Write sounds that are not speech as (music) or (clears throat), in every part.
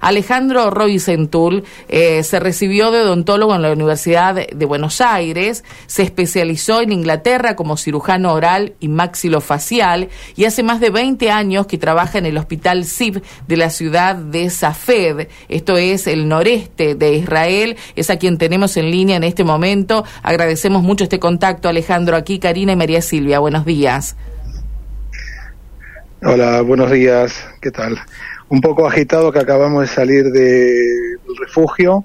Alejandro Roisentul eh, se recibió de odontólogo en la Universidad de Buenos Aires, se especializó en Inglaterra como cirujano oral y maxilofacial y hace más de 20 años que trabaja en el Hospital SIB de la ciudad de Safed, esto es el noreste de Israel, es a quien tenemos en línea en este momento. Agradecemos mucho este contacto, Alejandro, aquí Karina y María Silvia. Buenos días. Hola, buenos días. ¿Qué tal? Un poco agitado que acabamos de salir del refugio.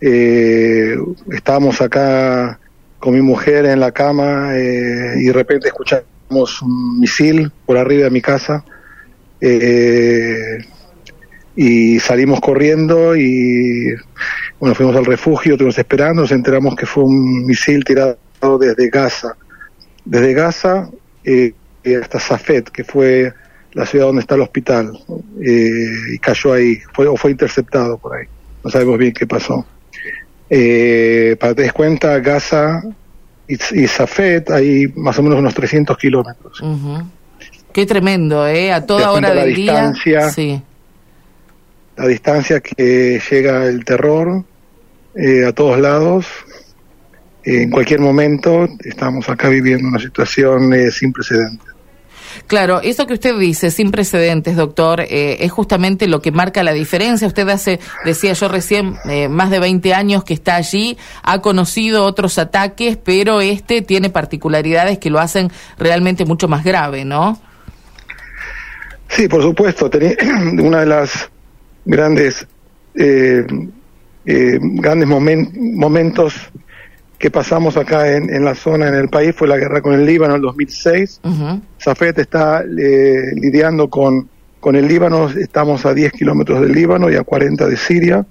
Eh, estábamos acá con mi mujer en la cama eh, y de repente escuchamos un misil por arriba de mi casa. Eh, y salimos corriendo y bueno, fuimos al refugio, estuvimos esperando, nos enteramos que fue un misil tirado desde Gaza. Desde Gaza eh, hasta Safed, que fue la ciudad donde está el hospital, eh, y cayó ahí, fue, o fue interceptado por ahí. No sabemos bien qué pasó. Eh, para que te des cuenta, Gaza y, y Safed hay más o menos unos 300 kilómetros. Qué tremendo, ¿eh? A toda hora del día. Sí. La distancia que llega el terror eh, a todos lados. en cualquier momento estamos acá viviendo una situación eh, sin precedentes. Claro, eso que usted dice, sin precedentes, doctor, eh, es justamente lo que marca la diferencia. Usted hace, decía yo recién, eh, más de 20 años que está allí, ha conocido otros ataques, pero este tiene particularidades que lo hacen realmente mucho más grave, ¿no? Sí, por supuesto. (clears throat) Una de las grandes, eh, grandes momentos que pasamos acá en, la zona, en el país, fue la guerra con el Líbano en el 2006. Zafet está eh, lidiando con, con el Líbano, estamos a 10 kilómetros del Líbano y a 40 de Siria.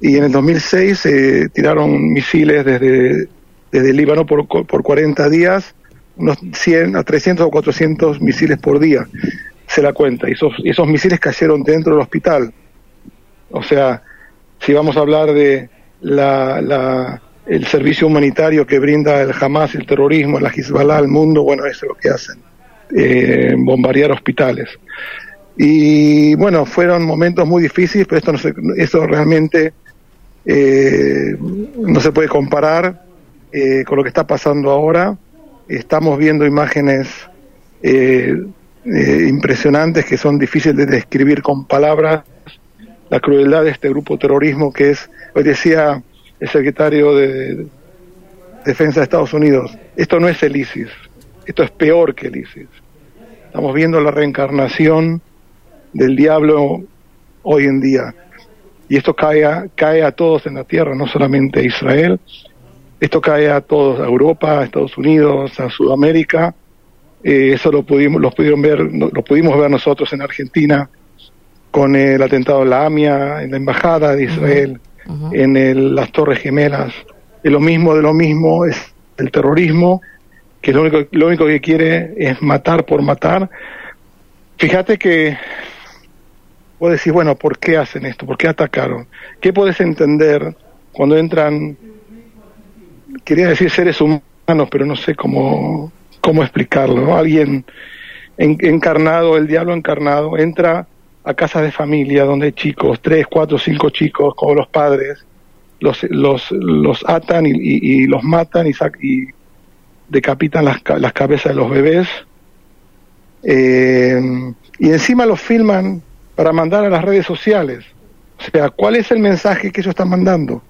Y en el 2006 se eh, tiraron misiles desde, desde el Líbano por, por 40 días, unos 100 a 300 o 400 misiles por día, se la cuenta. Y esos, esos misiles cayeron dentro del hospital. O sea, si vamos a hablar de la, la el servicio humanitario que brinda el Hamas, el terrorismo, la Hezbollah al mundo, bueno, eso es lo que hacen, eh, bombardear hospitales. Y bueno, fueron momentos muy difíciles, pero esto no se, eso realmente eh, no se puede comparar eh, con lo que está pasando ahora. Estamos viendo imágenes impresionantes que son difíciles de describir con palabras. La crueldad de este grupo terrorismo que es, hoy decía el secretario de Defensa de Estados Unidos, esto no es el ISIS, esto es peor que el ISIS. Estamos viendo la reencarnación del diablo hoy en día. Y esto cae a, cae a todos en la tierra, no solamente a Israel. Esto cae a todos, a Europa, a Estados Unidos, a Sudamérica. Eh, eso lo pudimos, lo pudieron ver, lo pudimos ver nosotros en Argentina con el atentado en la AMIA, en la embajada de Israel en las Torres Gemelas. Es lo mismo de lo mismo, es el terrorismo, que lo único, lo único que quiere es matar por matar. Fíjate que vos decís, bueno, ¿por qué hacen esto? ¿Por qué atacaron? ¿Qué puedes entender cuando entran, quería decir seres humanos, pero no sé cómo, cómo explicarlo, Alguien encarnado, el diablo encarnado, entra a casas de familia donde hay chicos, tres, cuatro, cinco chicos, como los padres, los, los, los atan y, los matan y, y decapitan las, las, cabezas de los bebés. Eh, y encima los filman para mandar a las redes sociales. O sea, ¿cuál es el mensaje que ellos están mandando?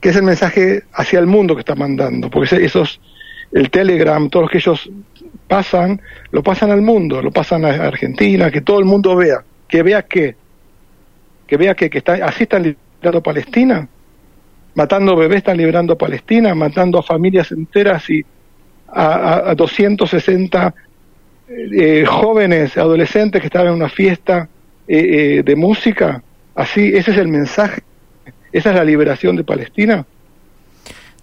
¿Qué es el mensaje hacia el mundo que están mandando? Porque esos, el Telegram, todos los que ellos pasan, lo pasan al mundo, lo pasan a Argentina, que todo el mundo vea que vea que, que vea que, que está, así están librando Palestina, matando bebés están librando Palestina, matando a familias enteras y a, a, 260 eh, jóvenes, adolescentes que estaban en una fiesta eh, eh, de música, así, ese es el mensaje, esa es la liberación de Palestina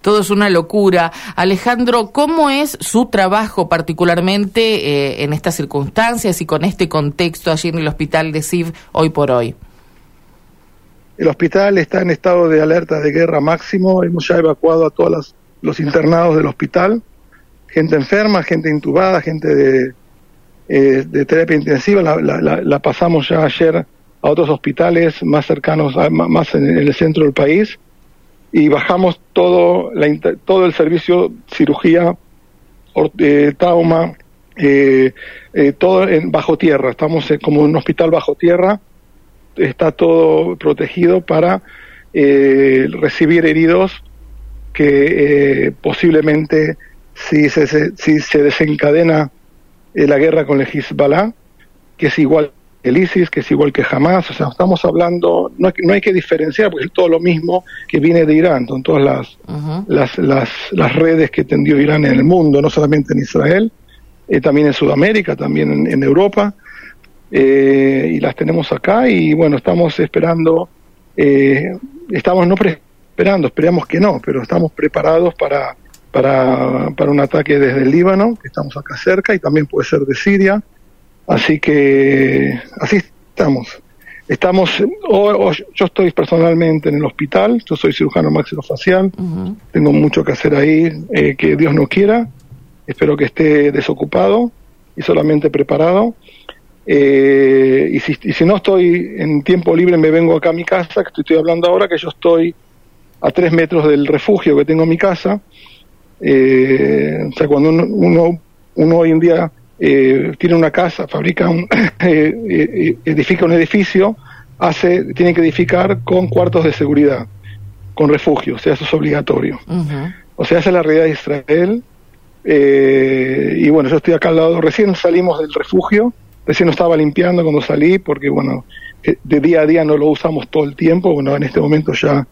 todo es una locura. Alejandro, ¿cómo es su trabajo particularmente eh, en estas circunstancias y con este contexto allí en el hospital de CIV hoy por hoy? El hospital está en estado de alerta de guerra máximo. Hemos ya evacuado a todos los, internados del hospital. Gente enferma, gente intubada, gente de, eh, terapia intensiva. La, pasamos ya ayer a otros hospitales más cercanos, más en el centro del país, y bajamos todo, la, todo el servicio cirugía, eh, trauma, eh, eh, todo en bajo tierra. Estamos como un hospital bajo tierra, está todo protegido para recibir heridos que posiblemente si se, si se desencadena la guerra con el Hezbollah, que es igual el ISIS, que es igual que Hamas, o sea, estamos hablando, no hay, no hay que diferenciar, porque es todo lo mismo que viene de Irán, son todas las, las, las, las, redes que tendió Irán en el mundo, no solamente en Israel, eh, también en Sudamérica, también en, Europa, eh, y las tenemos acá, y bueno, estamos esperando, eh, estamos no esperando, esperamos que no, pero estamos preparados para, para, para un ataque desde el Líbano, que estamos acá cerca, y también puede ser de Siria, Así que así estamos. Estamos, yo estoy personalmente en el hospital, yo soy cirujano maxilofacial, tengo mucho que hacer ahí, eh, que Dios no quiera, espero que esté desocupado y solamente preparado. Eh, y, si, y, si, no estoy en tiempo libre, me vengo acá a mi casa, que estoy hablando ahora, que yo estoy a tres metros del refugio que tengo en mi casa. Eh, o sea, cuando uno, uno hoy en día eh, tiene una casa, fabrica un, (clears throat) eh, eh, edifica un edificio, hace, tiene que edificar con cuartos de seguridad, con refugio, o sea, eso es obligatorio. O sea, esa es la realidad de Israel. y bueno, yo estoy acá al lado, recién salimos del refugio, recién lo estaba limpiando cuando salí, porque bueno, de día a día no lo usamos todo el tiempo, bueno, en este momento ya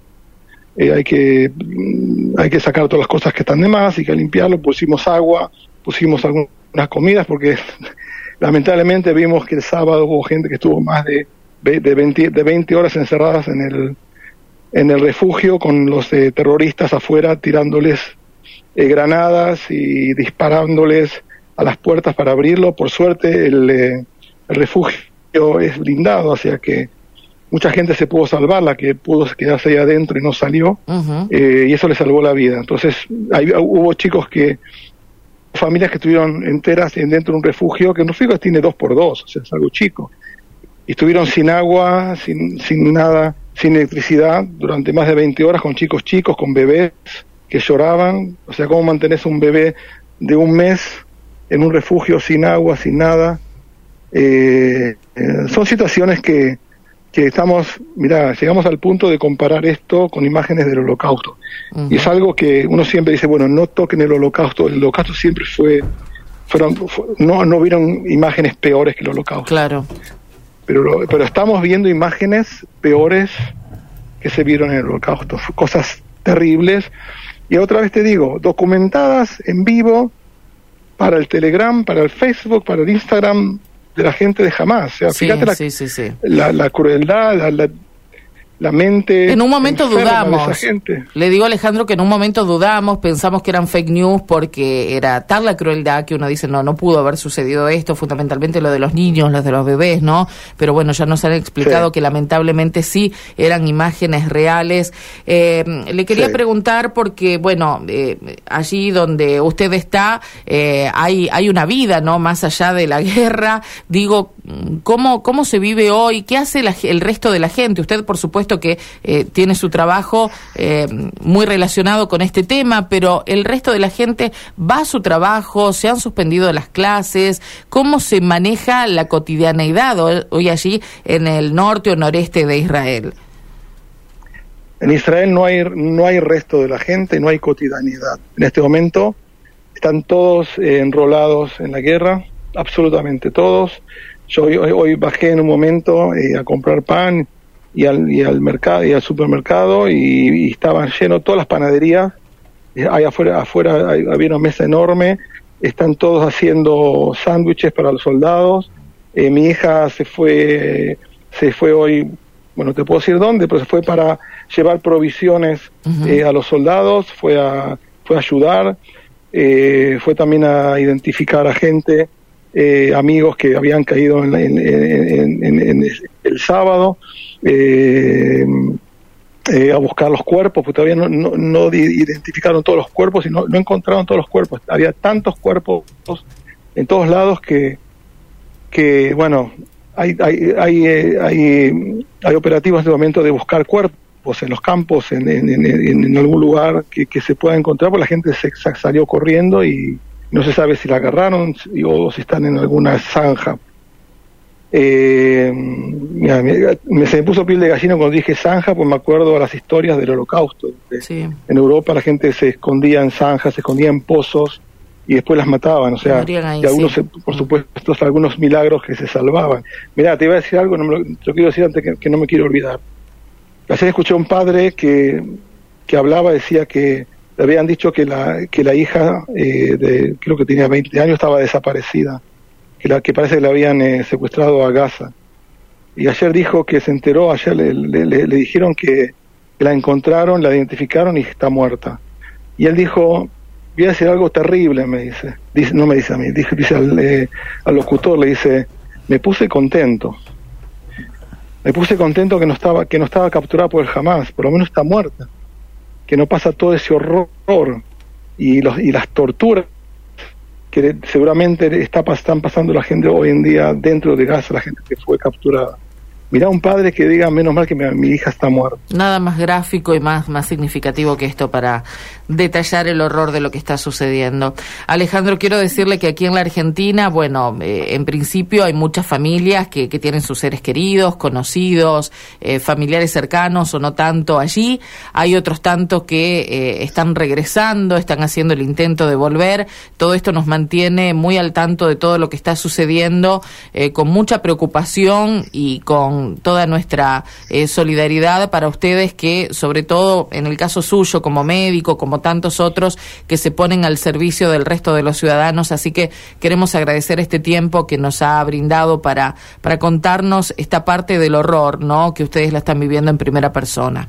hay que mm, hay que sacar todas las cosas que están de más, y que limpiarlo, pusimos agua, pusimos algún unas comidas porque (laughs) lamentablemente vimos que el sábado hubo gente que estuvo más de, de, 20, de 20 horas encerradas en el, en el refugio con los eh, terroristas afuera tirándoles eh, granadas y disparándoles a las puertas para abrirlo. Por suerte el, eh, el refugio es blindado, o sea que mucha gente se pudo salvar, la que pudo quedarse ahí adentro y no salió, y eso le salvó la vida. Entonces, hubo chicos que familias que estuvieron enteras dentro de un refugio, que un refugio tiene dos por dos, o sea, es algo chico. Estuvieron sin agua, sin, sin nada, sin electricidad, durante más de 20 horas con chicos chicos, con bebés que lloraban. O sea, ¿cómo mantenés un bebé de un mes en un refugio sin agua, sin nada? Eh, eh, son situaciones que, que estamos, mira, llegamos al punto de comparar esto con imágenes del holocausto. Y es algo que uno siempre dice, bueno, no toquen el holocausto. El holocausto siempre fue, fueron, no, no vieron imágenes peores que el holocausto. Claro. Pero, pero estamos viendo imágenes peores que se vieron en el holocausto. Cosas terribles. Y otra vez te digo, documentadas en vivo para el Telegram, para el Facebook, para el Instagram, de la gente de jamás. O sea, fíjate la, la, crueldad, la, la mente. En un momento dudamos. Le digo a Alejandro que en un momento dudamos, pensamos que eran fake news porque era tal la crueldad que uno dice, no, no pudo haber sucedido esto, fundamentalmente lo de los niños, los de los bebés, ¿no? Pero bueno, ya nos han explicado que lamentablemente sí eran imágenes reales. Eh, le quería preguntar porque, bueno, eh, allí donde usted está, eh, hay, hay una vida, ¿no? Más allá de la (laughs) guerra. Digo, ¿cómo, cómo se vive hoy? ¿Qué hace el resto de la gente? Usted, por supuesto, que eh, tiene su trabajo eh, muy relacionado con este tema, pero el resto de la gente va a su trabajo, se han suspendido las clases, ¿cómo se maneja la cotidianeidad hoy allí en el norte o noreste de Israel? En Israel no hay, no hay resto de la gente, no hay cotidianidad. En este momento están todos eh, enrolados en la guerra, absolutamente todos. Yo hoy, bajé en un momento a comprar pan y al, y al mercado y al supermercado y, estaban llenos todas las panaderías. Ahí afuera afuera había una mesa enorme. Están todos haciendo sándwiches para los soldados. Eh, mi hija se fue se fue hoy bueno te puedo decir dónde pero se fue para llevar provisiones eh, a los soldados fue a fue a ayudar. Eh, fue también a identificar a gente amigos que habían caído en, en el sábado eh, eh, a buscar los cuerpos, porque todavía no, no, identificaron todos los cuerpos y no, no, encontraron todos los cuerpos. Había tantos cuerpos en todos lados que, que bueno, hay, hay, hay, eh, hay, hay operativos de momento de buscar cuerpos en los campos, en, en, algún lugar que, que, se pueda encontrar, porque la gente se salió corriendo y no se sabe si la agarraron o si están en alguna zanja. Eh, me, se me puso piel de gallina cuando dije zanja, pues me acuerdo a las historias del holocausto. En Europa la gente se escondía en zanjas, se escondía en pozos y después las mataban, o sea, y algunos, por supuesto, algunos milagros que se salvaban. Mira, te iba a decir algo, no me lo, quiero decir antes que, no me quiero olvidar. Ayer escuché a un padre que, que hablaba, decía que le habían dicho que la, que la hija, eh, de, creo que tenía 20 años, estaba desaparecida, que, la, que parece que la habían eh, secuestrado a Gaza. Y ayer dijo que se enteró, ayer le, le, le dijeron que la encontraron, la identificaron y está muerta. Y él dijo, voy a decir algo terrible, me dice. dice no me dice a mí, dice, dice al, eh, al, locutor, le dice, me puse contento. Me puse contento que no estaba, que no estaba capturada por el Hamas, por lo menos está muerta. Que no pasa todo ese horror y, los, y las torturas que seguramente está, están pasando la gente hoy en día dentro de Gaza, la gente que fue capturada. Mirá un padre que diga, menos mal que mi, hija está muerta. Nada más gráfico y más, más significativo que esto para detallar el horror de lo que está sucediendo. Alejandro, quiero decirle que aquí en la Argentina, bueno, eh, en principio hay muchas familias que, que, tienen sus seres queridos, conocidos, eh, familiares cercanos o no tanto allí. Hay otros tantos que eh, están regresando, están haciendo el intento de volver. Todo esto nos mantiene muy al tanto de todo lo que está sucediendo, con mucha preocupación y con toda nuestra eh, solidaridad para ustedes que, sobre todo en el caso suyo, como médico, como tantos otros, que se ponen al servicio del resto de los ciudadanos. Así que queremos agradecer este tiempo que nos ha brindado para, para contarnos esta parte del horror, ¿no? Que ustedes la están viviendo en primera persona.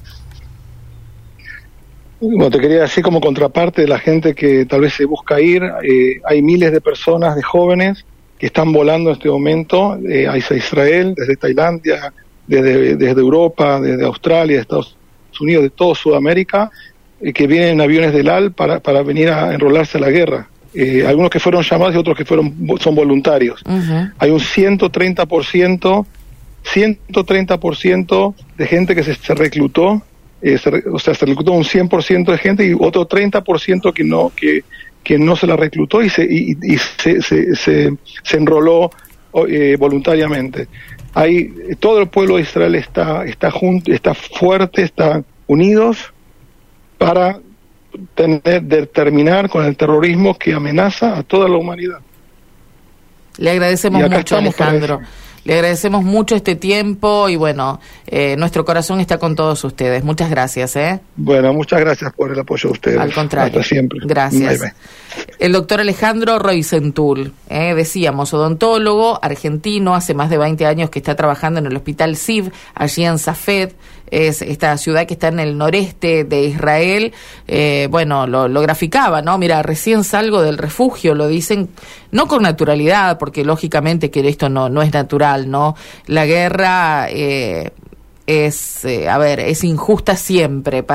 Bueno, te quería decir como contraparte de la gente que tal vez se busca ir, eh, hay miles de personas, de jóvenes, que están volando en este momento eh, hacia Israel, desde Tailandia, desde, desde Europa, desde Australia, Estados Unidos, de toda Sudamérica, eh, que vienen en aviones del AL para, para venir a enrolarse a la guerra. Eh, algunos que fueron llamados y otros que fueron son voluntarios. Hay un 130%, 130% de gente que se, se reclutó, eh, o sea, se reclutó un 100% de gente y otro 30% que no, que, que no se la reclutó y se, y, se, se, se, enroló eh, voluntariamente. Hay, todo el pueblo de Israel está, está, junto, está fuerte, está unidos para tener, determinar con el terrorismo que amenaza a toda la humanidad. Le agradecemos mucho, Alejandro. Le agradecemos mucho este tiempo y bueno, eh, nuestro corazón está con todos ustedes. Muchas gracias. ¿eh? Bueno, muchas gracias por el apoyo de ustedes. Al contrario. siempre. Gracias. El doctor Alejandro Roisentul, eh, decíamos, odontólogo argentino, hace más de 20 años que está trabajando en el Hospital SIV, allí en Safed es esta ciudad que está en el noreste de Israel, eh, bueno, lo, graficaba, ¿no? Mira, recién salgo del refugio, lo dicen, no con naturalidad, porque lógicamente que esto no, no es natural, ¿no? La guerra eh, es, eh, a ver, es injusta siempre. Para